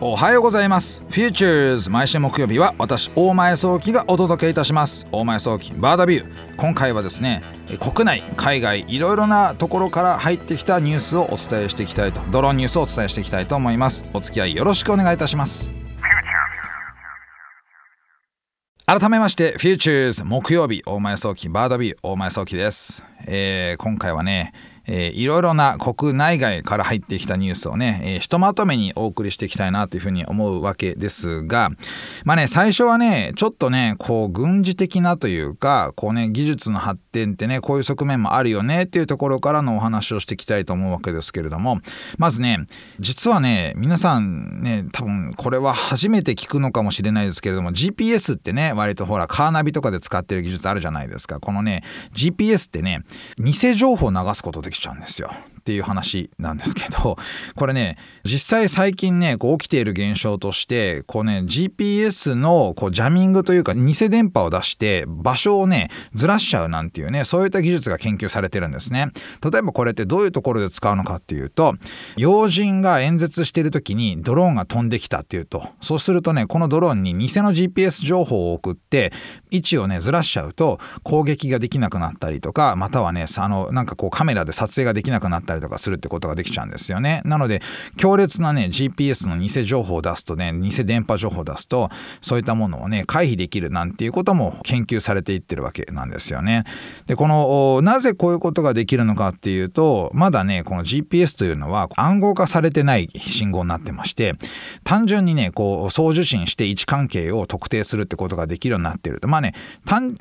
おはようございます。Futures 毎週木曜日は私大前早期がお届けいたします。大前早期バーダビュー。今回はですね国内海外いろいろなところから入ってきたニュースをお伝えしていきたいとドローンニュースをお伝えしていきたいと思います。お付き合いよろしくお願いいたします。改めまして Futures 木曜日大前早期バーダビュー大前早期です、えー、今回はねえー、いろいろな国内外から入ってきたニュースをね、えー、ひとまとめにお送りしていきたいなというふうに思うわけですが、まあね、最初はね、ちょっとね、こう、軍事的なというか、こうね、技術の発展ってね、こういう側面もあるよねっていうところからのお話をしていきたいと思うわけですけれども、まずね、実はね、皆さんね、多分これは初めて聞くのかもしれないですけれども、GPS ってね、割とほら、カーナビとかで使ってる技術あるじゃないですか。このね、GPS ってね、偽情報を流すことできちゃうんですよ。っていう話なんですけど これね実際最近ねこう起きている現象としてこうね GPS のこうジャミングというか偽電波を出して場所をねずらしちゃうなんていうねそういった技術が研究されてるんですね。例えばこれってどういうところで使うのかっていうと要人が演説してる時にドローンが飛んできたっていうと。そうするとねこのドローンに偽の GPS 情報を送って位置をねずらしちゃうと攻撃ができなくなったりとかまたはねあのなんかこうカメラで撮影ができなくなったりりとかするってことができちゃうんですよね。なので強烈なね GPS の偽情報を出すとね偽電波情報を出すとそういったものをね回避できるなんていうことも研究されていってるわけなんですよね。でこのなぜこういうことができるのかっていうとまだねこの GPS というのは暗号化されてない信号になってまして単純にねこう送受信して位置関係を特定するってことができるようになってるとまあね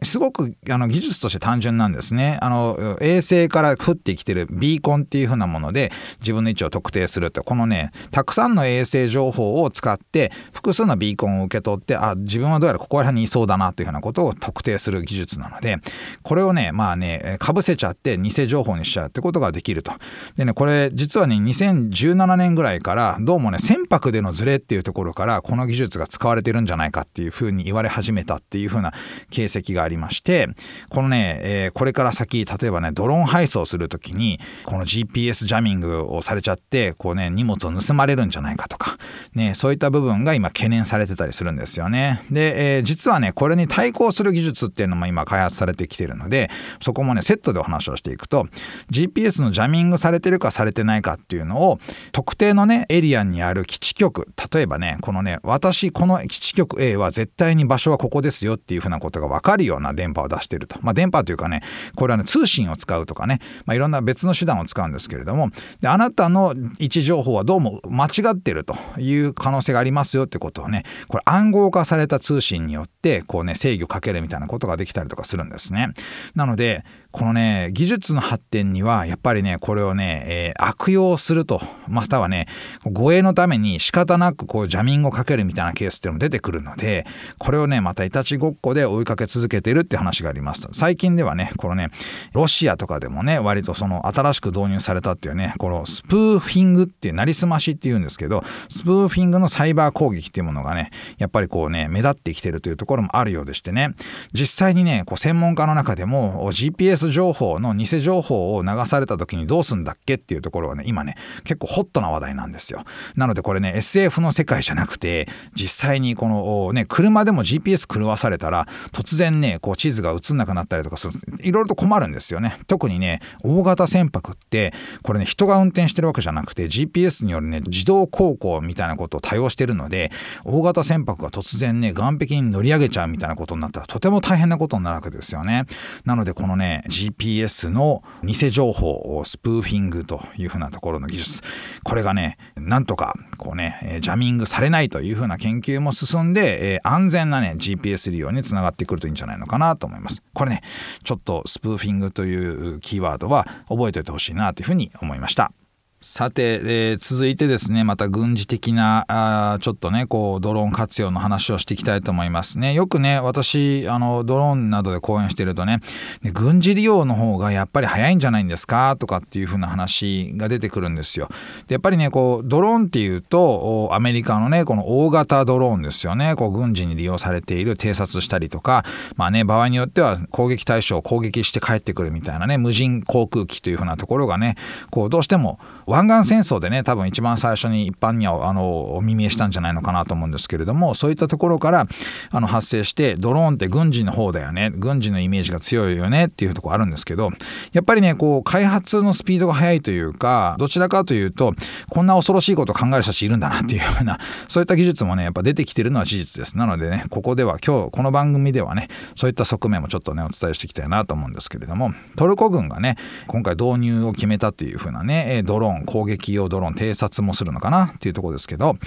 すごくあの技術として単純なんですね。あの衛星から降ってきてるビーコンっていいうふうなもので自分の位置を特定するとこのねたくさんの衛星情報を使って複数のビーコンを受け取ってあ自分はどうやらここら辺にいそうだなというふうなことを特定する技術なのでこれをねまあねかぶせちゃって偽情報にしちゃうってことができると。でねこれ実はね2017年ぐらいからどうもね船舶でのズレっていうところからこの技術が使われてるんじゃないかっていうふうに言われ始めたっていうふうな形跡がありましてこのね、えー、これから先例えばねドローン配送する時にこの GPS GPS ジャミングをされちゃってこうね荷物を盗まれるんじゃないかとかねそういった部分が今懸念されてたりするんですよね。で、えー、実はねこれに対抗する技術っていうのも今開発されてきてるのでそこもねセットでお話をしていくと GPS のジャミングされてるかされてないかっていうのを特定のねエリアにある基地局例えばねこのね私この基地局 A は絶対に場所はここですよっていうふうなことが分かるような電波を出してると。まあ電波というかねこれはね通信を使うとかね、まあ、いろんな別の手段を使うんですですけれどもであなたの位置情報はどうも間違ってるという可能性がありますよってことをねこれ暗号化された通信によってこうね制御かけるみたいなことができたりとかするんですね。なのでこのね技術の発展にはやっぱりねこれをね、えー、悪用するとまたはね護衛のために仕方なくこうジャミングをかけるみたいなケースっていうのも出てくるのでこれをねまたいたちごっこで追いかけ続けてるって話があります最近ではねこのねロシアとかでもね割とその新しく導入されたっていうねこのスプーフィングっていうなりすましっていうんですけどスプーフィングのサイバー攻撃っていうものがねやっぱりこうね目立ってきてるというところもあるようでしてね。実際にねこう専門家の中でも GPS 情報の偽情報を流された時にどうすんだっけっていうところはね今ね結構ホットな話題なんですよ。なのでこれね SF の世界じゃなくて実際にこのね車でも GPS 狂わされたら突然ねこう地図が映んなくなったりとかするいろいろと困るんですよね。特にね大型船舶ってこれね人が運転してるわけじゃなくて GPS によるね自動航行みたいなことを多用してるので大型船舶が突然ね岸壁に乗り上げちゃうみたいなことになったらとても大変なことになるわけですよね。なのでこのね GPS の偽情報をスプーフィングというふうなところの技術。これがねなんとかこうねジャミングされないというふうな研究も進んで安全なね GPS 利用につながってくるといいんじゃないのかなと思います。これねちょっとスプーフィングというキーワードは覚えておいてほしいなというふうに思いました。さて、えー、続いてですねまた軍事的なあちょっとねこうドローン活用の話をしていきたいと思いますね。よくね私あのドローンなどで講演してるとねね軍事利用の方がやっぱり早いんじゃないんですか？とかっていう風な話が出てくるんですよ。でやっぱりねこうドローンっていうとアメリカのねこの大型ドローンですよね。こう軍事に利用されている偵察したりとかまあね場合によっては攻撃対象を攻撃して帰ってくるみたいなね無人航空機という風なところがねこうどうしても湾岸戦争でね多分一番最初に一般にはあのお耳したんじゃないのかなと思うんですけれどもそういったところからあの発生してドローンって軍事の方だよね軍事のイメージが強いよねっていうとこあるんですけどやっぱりねこう開発のスピードが速いというかどちらかというとこんな恐ろしいことを考える人たちいるんだなっていうような そういった技術もねやっぱ出てきてるのは事実です。なのでねここでは今日この番組ではねそういった側面もちょっとねお伝えしていきたいなと思うんですけれどもトルコ軍がね今回導入を決めたというふうなねドローン攻撃用ドローン偵察もするのかなっていうとこですけど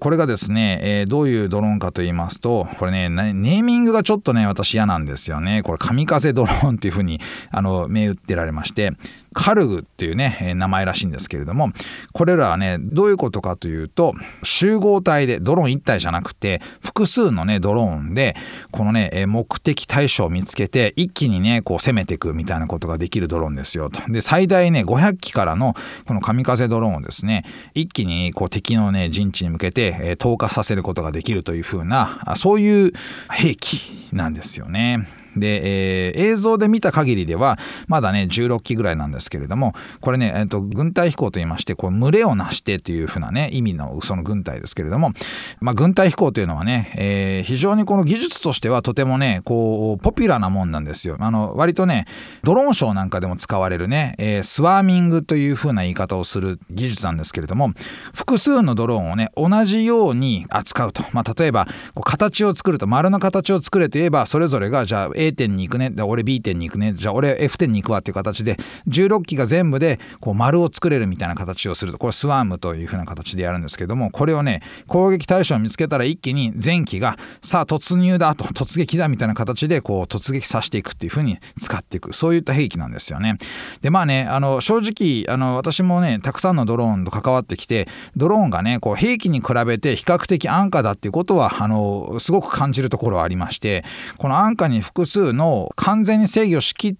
これがですね、えー、どういうドローンかと言いますとこれねネーミングがちょっとね私嫌なんですよねこれ神風ドローンっていうふうにあの銘打ってられましてカルグっていうね、名前らしいんですけれどもこれらはねどういうことかというと集合体でドローン1体じゃなくて複数のねドローンでこのね目的対象を見つけて一気にねこう攻めていくみたいなことができるドローンですよと。で最大ね500機からのこの神風ドローンをですね一気にこう敵のね陣地に向けて、え投下させることができるというふうなそういう兵器なんですよね。で、えー、映像で見た限りではまだね16機ぐらいなんですけれどもこれね、えーと、軍隊飛行といいましてこう群れをなしてというふうなね意味のその軍隊ですけれども、まあ、軍隊飛行というのはね、えー、非常にこの技術としてはとてもねこうポピュラーなもんなんですよ。あの割とねドローンショーなんかでも使われるね、えー、スワーミングというふうな言い方をする技術なんですけれども複数のドローンをね同じように扱うと、まあ、例えばこう形を作ると丸の形を作れといえばそれぞれがじゃあ A 点に行くね。俺 B 点に行くね。じゃあ俺 F 点に行くわっていう形で16機が全部でこう丸を作れるみたいな形をすると。これスワームというふうな形でやるんですけどもこれをね攻撃対象を見つけたら一気に前期がさあ突入だと。突撃だみたいな形でこう突撃させていくっていうふうに使っていく。そういった兵器なんですよね。でまあねあの正直あの私もねたくさんのドローンと関わってきてドローンがねこう兵器に比べて比較的安価だっていうことはあのすごく感じるところはありましてこの安価に複数の完全に制御しきっ、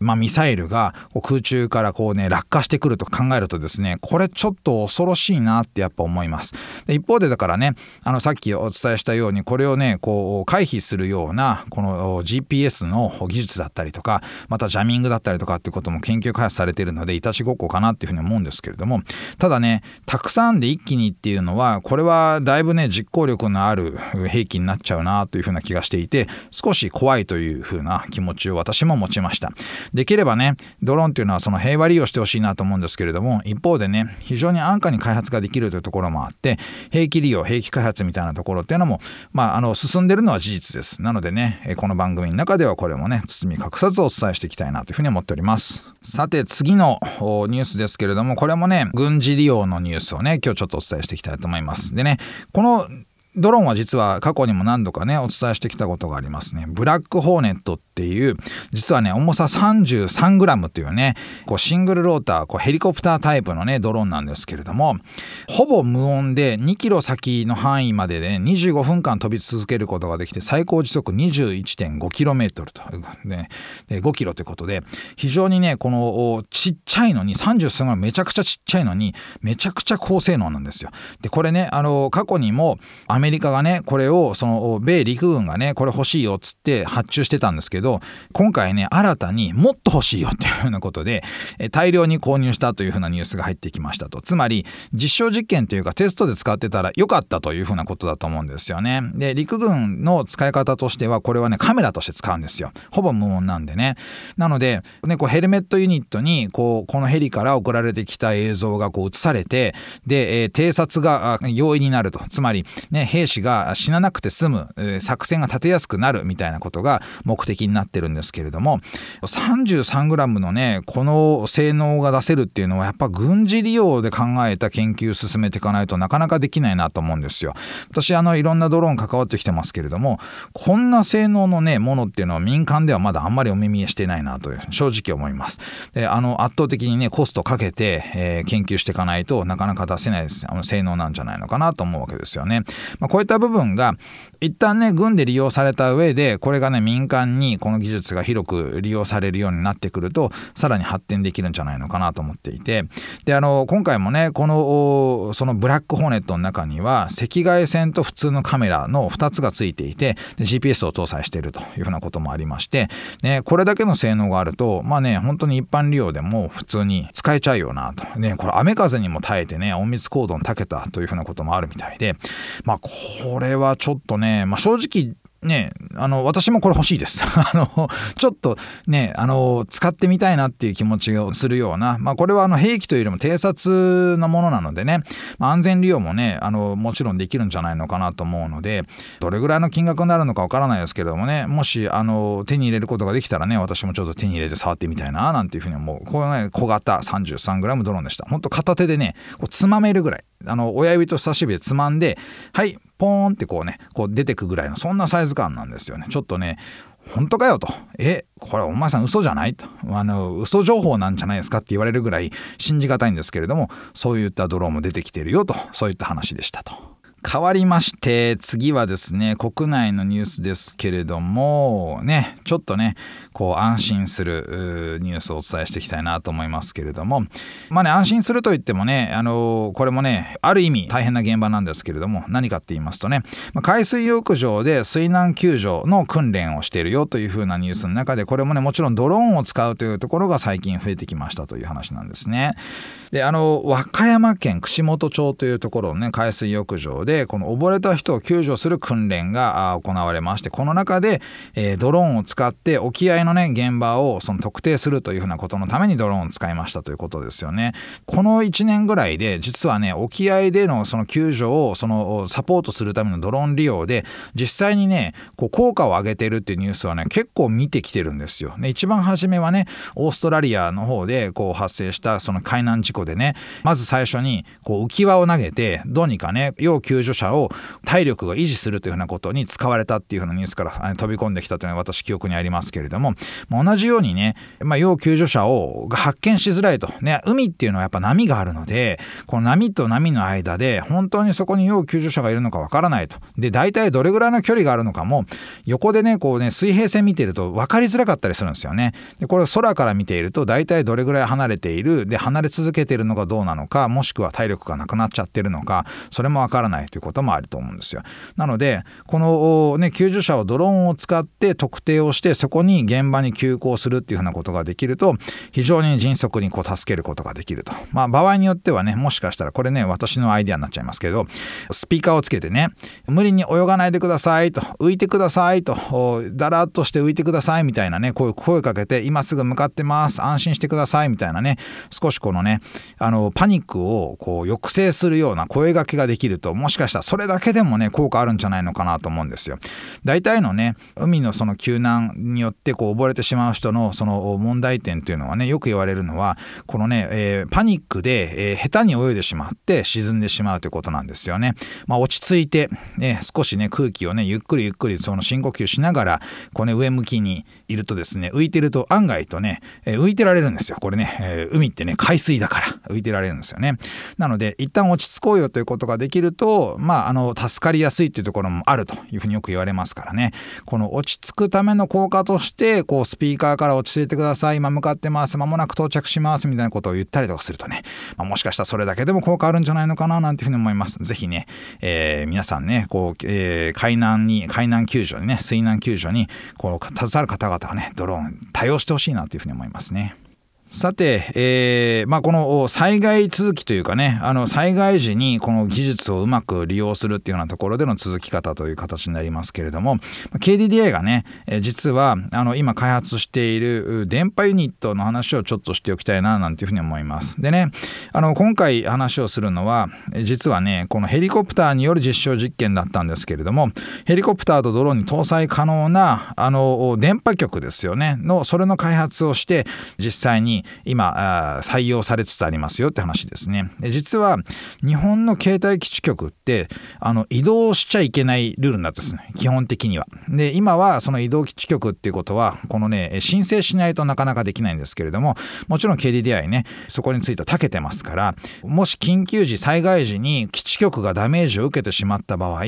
まあ、ミサイルが空中からこうね落下してくると考えるとですねこれちょっと恐ろしいなってやっぱ思います。一方でだからねあのさっきお伝えしたようにこれをねこう回避するようなこの GPS の技術だったりとかまたジャミングだったりとかっていうことも研究開発されているのでいたちごっこかなっていうふうに思うんですけれどもただねたくさんで一気にっていうのはこれはだいぶね実行力のある兵器になっちゃうなというふうな気がしていて少し怖いというふうな気持ちを私も持ちました。した。できればねドローンっていうのはその平和利用してほしいなと思うんですけれども一方でね非常に安価に開発ができるというところもあって兵器利用兵器開発みたいなところっていうのもまああの進んでるのは事実です。なのでねこの番組の中ではこれもね包み隠さずお伝えしていきたいなというふうに思っております。さて次のニュースですけれどもこれもね軍事利用のニュースをね今日ちょっとお伝えしていきたいと思います。でねこのドローンは実は過去にも何度かねお伝えしてきたことがありますね。ブラックホーネットっていう実はね重さ 33g というねこうシングルローターこうヘリコプタータイプのねドローンなんですけれどもほぼ無音で2キロ先の範囲までで、ね、25分間飛び続けることができて最高時速 21.5km と、ね、5キロということで非常にねこのちっちゃいのに 33g めちゃくちゃちっちゃいのにめちゃくちゃ高性能なんですよ。でこれねあの過去にもアメメリカがねこれをその米陸軍がねこれ欲しいよっつって発注してたんですけど今回ね新たにもっと欲しいよっていうふうなことで大量に購入したというふうなニュースが入ってきましたと。つまり実証実験というかテストで使ってたら良かったというふうなことだと思うんですよね。で陸軍の使い方としてはこれはねカメラとして使うんですよ。ほぼ無音なんでね。なので、ね、こうヘルメットユニットにこうこのヘリから送られてきた映像がこう映されてで、えー、偵察が容易になると。つまりね兵士が死ななくて済む、えー、作戦が立てやすくなるみたいなことが目的にななってるんですけれども 33g のねこの性能が出せるっていうのはやっぱ軍事利用で考えた研究を進めていかないとなかなかできないなと思うんですよ。私あのいろんなドローン関わってきてますけれどもこんな性能のねものっていうのは民間ではまだあんまりお耳にしてないなという正直思います。であの圧倒的にねコストかけて、えー、研究していかないとなかなか出せないですあの性能なんじゃないのかなと思うわけですよね。まあこういった部分が一旦ね軍で利用された上でこれがね民間にこの技術が広く利用されるようになってくるとさらに発展できるんじゃないのかなと思っていて。であの今回もねこのそのブラックホーネットの中には赤外線と普通のカメラの2つがついていて GPS を搭載しているというふうなこともありまして、ね、これだけの性能があるとまあね本当に一般利用でも普通に使えちゃうよなと。ねこれ雨風にも耐えてね隠密行動に長けたというふうなこともあるみたいで。まあこれはちょっとね、まあ、正直ねあの私もこれ欲しいです。あのちょっとねあの使ってみたいなっていう気持ちをするような、まあ、これはあの兵器というよりも偵察のものなのでね、まあ、安全利用もねあのもちろんできるんじゃないのかなと思うのでどれぐらいの金額になるのかわからないですけれどもねもしあの手に入れることができたらね私もちょっと手に入れて触ってみたいななんていうふうに思う。これね小型 33g ドローンでした。ほんと片手でねこうつまめるぐらい。あの親指と人差し指でつまんではいポーンってこうねこう出てくぐらいのそんなサイズ感なんですよねちょっとね本当かよと。え、これお前さん嘘じゃない？と。あの、嘘情報なんじゃないですかって言われるぐらい信じがたいんですけれども、そういったドローンも出てきてるよと、そういった話でしたと。変わりまして次はですね国内のニュースですけれどもねちょっとねこう安心するニュースをお伝えしていきたいなと思いますけれどもまあね安心するといってもねあのこれもねある意味大変な現場なんですけれども何かって言いますとねま海水浴場で水難救助の訓練をしているよというふうなニュースの中でこれもねもちろんドローンを使うというところが最近増えてきましたという話なんですね。であの和歌山県串本町というところのね海水浴場でこの溺れた人を救助する訓練が行われましてこの中で、えー、ドローンを使って沖合のね現場をその特定するというふうなことのためにドローンを使いましたということですよね。この1年ぐらいで実はね沖合でのその救助をそのサポートするためのドローン利用で実際にねこう効果を上げてるっていうニュースはね結構見てきてるんですよ。ね、一番初めはねオーストラリアの方でこう発生したその海難事故でねまず最初にこう浮き輪を投げてどうにかね要救助者を体力が維持するというふうなことに使われたっていうふうなニュースから飛び込んできたというのは私記憶にありますけれどもま同じようにね、まあ、要救助者を発見しづらいと。ね海っていうのはやっぱ波があるのでこの波と波の間で本当にそこに要救助者がいるのかわからないと。で大体どれぐらいの距離があるのかも横でねこうね水平線見てると分かりづらかったりするんですよね。でこれ空から見ていると大体どれぐらい離れているで離れ続けてるのかどうなのかもしくは体力がなくなっちゃってるのかそれもわからないということもあると思うんですよ。なのでこの、ね、救助者をドローンを使って特定をしてそこに現場に急行するっていうふうなことができると非常に迅速にこう助けることができると。まあ場合によってはねもしかしたらこれね私のアイデアになっちゃいますけどスピーカーをつけてね無理に泳がないでくださいと浮いてくださいとだらっとして浮いてくださいみたいなねこういう声かけて今すぐ向かってます安心してくださいみたいなね少しこのねあのパニックをこう抑制するような声がけができるともしかしたらそれだけでもね効果あるんじゃないのかなと思うんですよ。大体のね海のその救難によってこう溺れてしまう人のその問題点というのはねよく言われるのはこのね、えー、パニックで、えー、下手に泳いでしまって沈んでしまうということなんですよね。まあ、落ち着いて、ね、少しね空気をねゆっくりゆっくりその深呼吸しながらこう、ね、上向きにいるとですね浮いてると案外とね、え、浮いてられるんですよこれね、えー、海ってね海水だから浮いてられるんですよね。なので一旦落ち着こうよということができるとまああの助かりやすいというところもあるというふうによく言われますからね。この落ち着くための効果としてこうスピーカーから落ち着いてください。今向かってます。間もなく到着しますみたいなことを言ったりとかするとね、まあ、もしかしたらそれだけでも効果あるんじゃないのかななんていうふうに思います。是非ね、えー、皆さんねこう、えー、海難に海難救助にね水難救助にこう携わる方々はねドローン対応してほしいなというふうに思いますね。さて、えーまあ、この災害続きというかねあの災害時にこの技術をうまく利用するっていうようなところでの続き方という形になりますけれども KDDI がね実はあの今開発している電波ユニットの話をちょっとしておきたいななんていうふうに思います。でねあの今回話をするのは実はねこのヘリコプターによる実証実験だったんですけれどもヘリコプターとドローンに搭載可能なあの電波局ですよねのそれの開発をして実際に今採用されつつありますよって話ですね。で実は日本の携帯基地局ってあの移動しちゃいけないルールになってですね基本的には。で今はその移動基地局っていうことはこのね申請しないとなかなかできないんですけれどももちろん KDDI ねそこについては長けてますからもし緊急時災害時に基地局がダメージを受けてしまった場合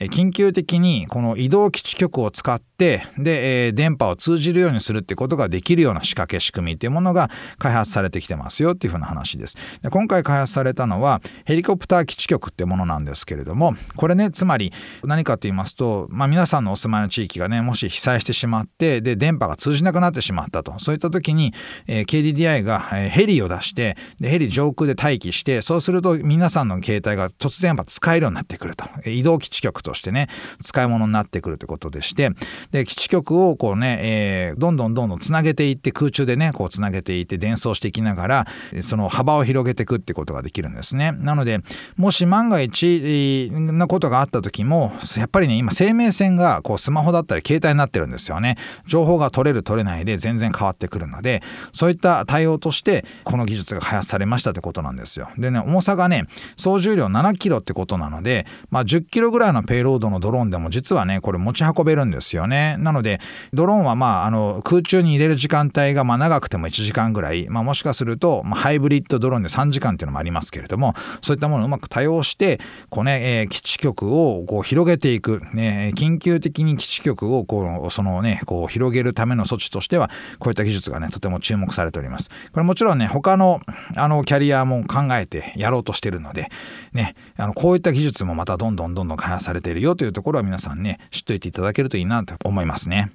緊急的にこの移動基地局を使っててで、えー、電波を通じるようにするってことができるような仕掛け仕組みっていうものが開発されてきてますよっていうふうな話です。で今回開発されたのはヘリコプター基地局ってものなんですけれどもこれねつまり何かと言いますと、まあ、皆さんのお住まいの地域がねもし被災してしまってで電波が通じなくなってしまったと。そういった時に、え、KDDI が、ヘリを出してでヘリ上空で待機してそうすると皆さんの携帯が突然やっぱ使えるようになってくると。移動基地局としてね使い物になってくるということでしてで基地局をこうね、えー、どんどんどんどんつなげていって空中でねこうつなげていって伝送していきながらその幅を広げていくってことができるんですね。なのでもし万が一なことがあった時もやっぱりね今生命線がこうスマホだったり携帯になってるんですよね。情報が取れる取れないで全然変わってくるのでそういった対応としてこの技術が開発されましたってことなんですよ。でね重さがね総重量7キロってことなのでまあ10キロぐらいのペイロードのドローンでも実はねこれ持ち運べるんですよね。ね。なのでドローンはまああの空中に入れる時間帯がまあ長くても1時間ぐらい、まあ、もしかすると、まあ、ハイブリッドドローンで3時間っていうのもありますけれどもそういったものをうまく多用してこうね、えー、基地局をこう広げていく、ね、緊急的に基地局をこうそのねこう広げるための措置としてはこういった技術がねとても注目されております。これもちろんね他のあのキャリアも考えてやろうとしてるのでねあのこういった技術もまたどんどんどんどん開発されているよというところは皆さんね知っといていただけるといいなと思いますね。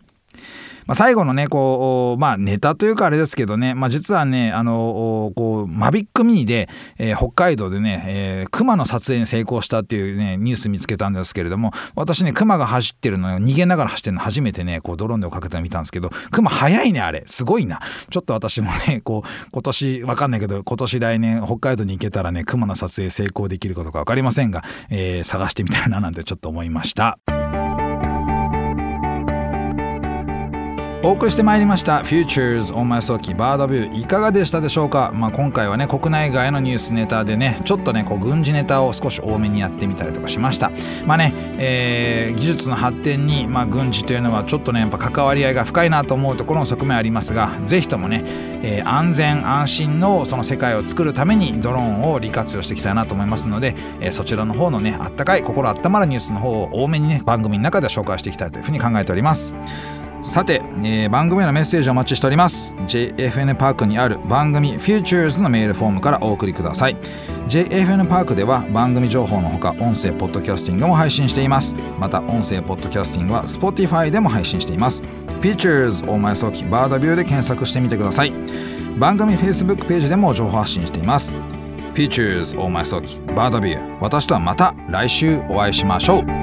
まあ、最後のねこうまあネタというかあれですけどね、まあ、実はねあのこうマビックミニで、えー、北海道でね、えー、熊の撮影に成功したっていうねニュース見つけたんですけれども私ね熊が走ってるの逃げながら走ってるの初めてねこうドローンで追かけての見たんですけど熊速いねあれすごいなちょっと私もねこう今年わかんないけど今年来年北海道に行けたらね熊の撮影成功できることか分かりませんが、えー、探してみたいななんてちょっと思いました。お送りしてまいりました Futures 大前早期バードビューいかがでしたでしょうか、まあ、今回はね国内外のニュースネタでねちょっとねこう軍事ネタを少し多めにやってみたりとかしました。まあね、えー、技術の発展に、まあ、軍事というのはちょっとねやっぱ関わり合いが深いなと思うところの側面ありますがぜひともね、えー、安全安心のその世界を作るためにドローンを利活用していきたいなと思いますので、えー、そちらの方のねあったかい心温まるニュースの方を多めにね番組の中で紹介していきたいというふうに考えております。さて、えー、番組へのメッセージをお待ちしております。JFN パークにある番組 Futures のメールフォームからお送りください。JFN パークでは番組情報のほか音声ポッドキャスティングも配信しています。また音声ポッドキャスティングは Spotify でも配信しています。Futures 大前早期バードビューで検索してみてください。番組 Facebook ページでも情報発信しています。Futures 大前早期バードビュー。私とはまた来週お会いしましょう。